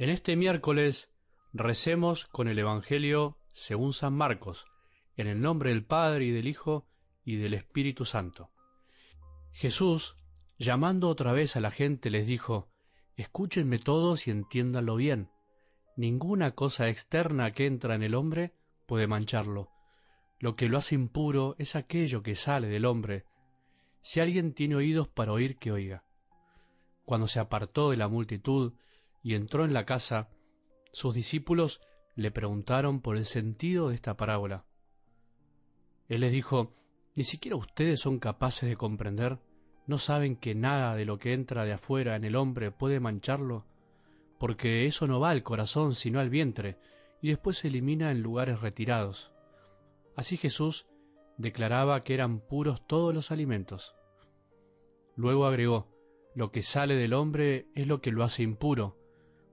En este miércoles recemos con el Evangelio según San Marcos, en el nombre del Padre y del Hijo y del Espíritu Santo. Jesús, llamando otra vez a la gente, les dijo, Escúchenme todos y entiéndanlo bien. Ninguna cosa externa que entra en el hombre puede mancharlo. Lo que lo hace impuro es aquello que sale del hombre. Si alguien tiene oídos para oír, que oiga. Cuando se apartó de la multitud, y entró en la casa, sus discípulos le preguntaron por el sentido de esta parábola. Él les dijo, ¿ni siquiera ustedes son capaces de comprender? ¿No saben que nada de lo que entra de afuera en el hombre puede mancharlo? Porque eso no va al corazón sino al vientre, y después se elimina en lugares retirados. Así Jesús declaraba que eran puros todos los alimentos. Luego agregó, lo que sale del hombre es lo que lo hace impuro,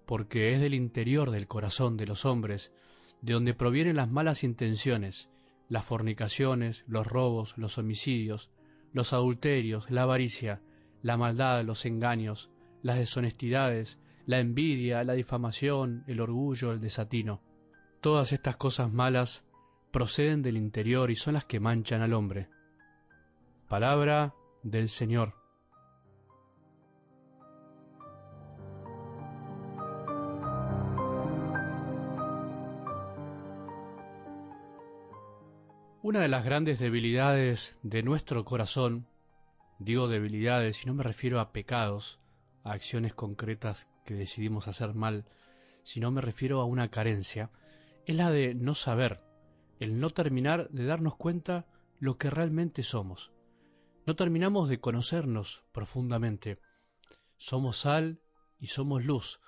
porque es del interior del corazón de los hombres, de donde provienen las malas intenciones, las fornicaciones, los robos, los homicidios, los adulterios, la avaricia, la maldad, los engaños, las deshonestidades, la envidia, la difamación, el orgullo, el desatino. Todas estas cosas malas proceden del interior y son las que manchan al hombre. Palabra del Señor. Una de las grandes debilidades de nuestro corazón, digo debilidades y no me refiero a pecados, a acciones concretas que decidimos hacer mal, sino me refiero a una carencia, es la de no saber, el no terminar de darnos cuenta lo que realmente somos. No terminamos de conocernos profundamente. Somos sal y somos luz.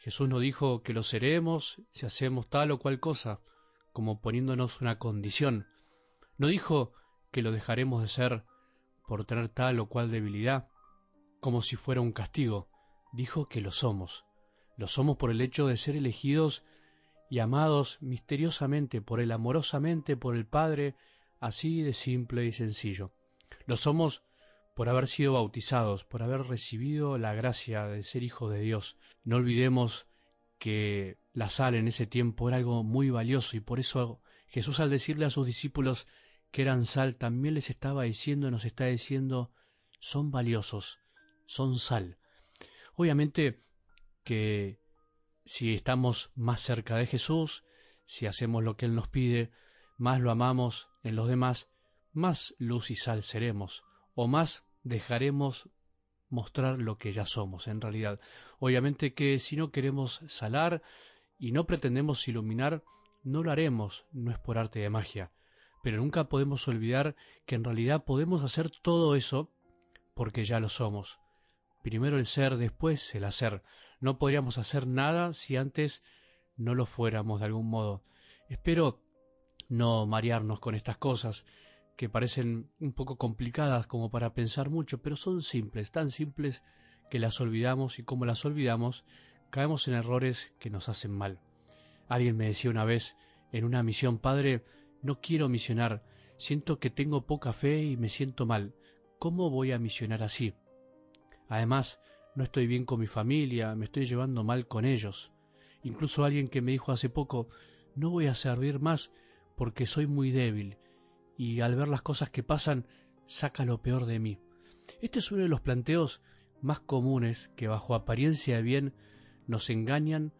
Jesús nos dijo que lo seremos si hacemos tal o cual cosa, como poniéndonos una condición, no dijo que lo dejaremos de ser por tener tal o cual debilidad, como si fuera un castigo. Dijo que lo somos. Lo somos por el hecho de ser elegidos y amados misteriosamente por él, amorosamente por el Padre, así de simple y sencillo. Lo somos por haber sido bautizados, por haber recibido la gracia de ser hijos de Dios. No olvidemos que la sal en ese tiempo era algo muy valioso y por eso Jesús al decirle a sus discípulos que eran sal, también les estaba diciendo, nos está diciendo, son valiosos, son sal. Obviamente que si estamos más cerca de Jesús, si hacemos lo que Él nos pide, más lo amamos en los demás, más luz y sal seremos, o más dejaremos mostrar lo que ya somos en realidad. Obviamente que si no queremos salar y no pretendemos iluminar, no lo haremos, no es por arte de magia pero nunca podemos olvidar que en realidad podemos hacer todo eso porque ya lo somos. Primero el ser, después el hacer. No podríamos hacer nada si antes no lo fuéramos de algún modo. Espero no marearnos con estas cosas que parecen un poco complicadas como para pensar mucho, pero son simples, tan simples que las olvidamos y como las olvidamos caemos en errores que nos hacen mal. Alguien me decía una vez en una misión, Padre, no quiero misionar, siento que tengo poca fe y me siento mal. ¿Cómo voy a misionar así? Además, no estoy bien con mi familia, me estoy llevando mal con ellos. Incluso alguien que me dijo hace poco, no voy a servir más porque soy muy débil y al ver las cosas que pasan saca lo peor de mí. Este es uno de los planteos más comunes que bajo apariencia de bien nos engañan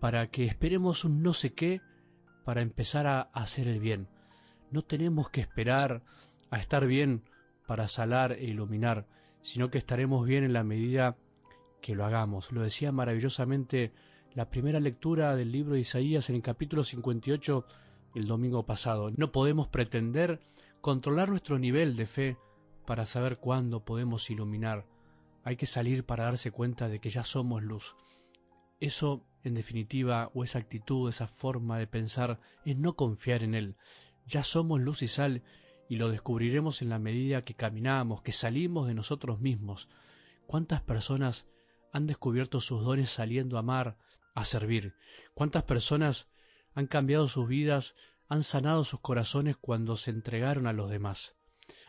para que esperemos un no sé qué para empezar a hacer el bien. No tenemos que esperar a estar bien para salar e iluminar, sino que estaremos bien en la medida que lo hagamos. Lo decía maravillosamente la primera lectura del libro de Isaías en el capítulo 58 el domingo pasado. No podemos pretender controlar nuestro nivel de fe para saber cuándo podemos iluminar. Hay que salir para darse cuenta de que ya somos luz. Eso, en definitiva, o esa actitud, esa forma de pensar, es no confiar en Él, ya somos luz y sal y lo descubriremos en la medida que caminamos, que salimos de nosotros mismos. ¿Cuántas personas han descubierto sus dones saliendo a amar, a servir? ¿Cuántas personas han cambiado sus vidas, han sanado sus corazones cuando se entregaron a los demás?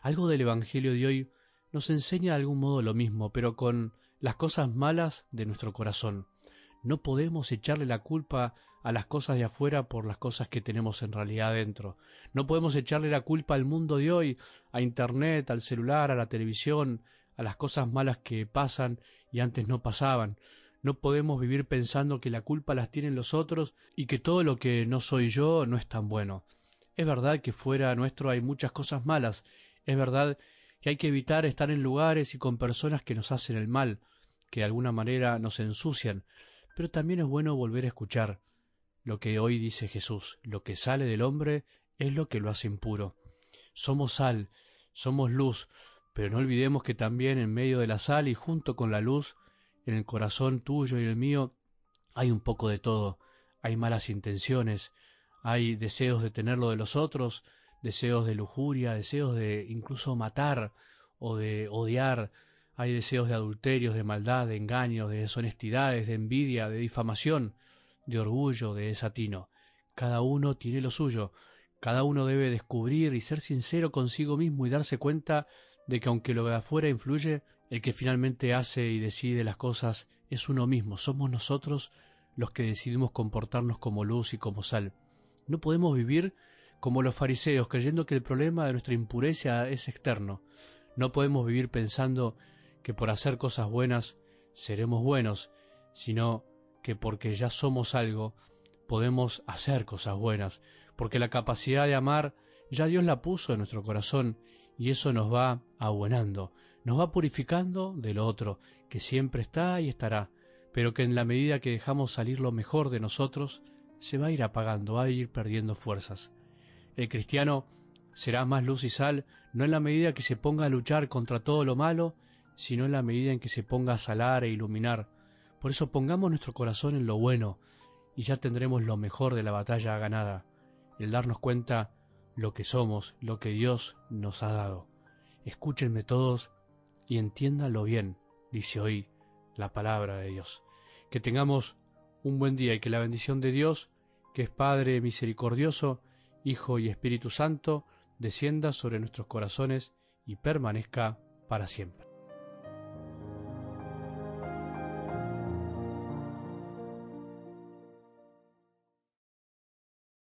Algo del Evangelio de hoy nos enseña de algún modo lo mismo, pero con las cosas malas de nuestro corazón. No podemos echarle la culpa a las cosas de afuera por las cosas que tenemos en realidad dentro. No podemos echarle la culpa al mundo de hoy, a Internet, al celular, a la televisión, a las cosas malas que pasan y antes no pasaban. No podemos vivir pensando que la culpa las tienen los otros y que todo lo que no soy yo no es tan bueno. Es verdad que fuera nuestro hay muchas cosas malas. Es verdad que hay que evitar estar en lugares y con personas que nos hacen el mal, que de alguna manera nos ensucian. Pero también es bueno volver a escuchar lo que hoy dice Jesús. Lo que sale del hombre es lo que lo hace impuro. Somos sal, somos luz, pero no olvidemos que también en medio de la sal y junto con la luz en el corazón tuyo y el mío hay un poco de todo. Hay malas intenciones, hay deseos de tener lo de los otros, deseos de lujuria, deseos de incluso matar o de odiar, hay deseos de adulterios, de maldad, de engaños, de deshonestidades, de envidia, de difamación, de orgullo, de desatino. Cada uno tiene lo suyo, cada uno debe descubrir y ser sincero consigo mismo y darse cuenta de que aunque lo de afuera influye, el que finalmente hace y decide las cosas es uno mismo, somos nosotros los que decidimos comportarnos como luz y como sal. No podemos vivir como los fariseos, creyendo que el problema de nuestra impureza es externo. No podemos vivir pensando que por hacer cosas buenas seremos buenos, sino que porque ya somos algo, podemos hacer cosas buenas, porque la capacidad de amar ya Dios la puso en nuestro corazón y eso nos va abuenando, nos va purificando de lo otro, que siempre está y estará, pero que en la medida que dejamos salir lo mejor de nosotros, se va a ir apagando, va a ir perdiendo fuerzas. El cristiano será más luz y sal no en la medida que se ponga a luchar contra todo lo malo, sino en la medida en que se ponga a salar e iluminar. Por eso pongamos nuestro corazón en lo bueno, y ya tendremos lo mejor de la batalla ganada, el darnos cuenta lo que somos, lo que Dios nos ha dado. Escúchenme todos y entiéndanlo bien, dice hoy la palabra de Dios. Que tengamos un buen día y que la bendición de Dios, que es Padre misericordioso, Hijo y Espíritu Santo, descienda sobre nuestros corazones y permanezca para siempre.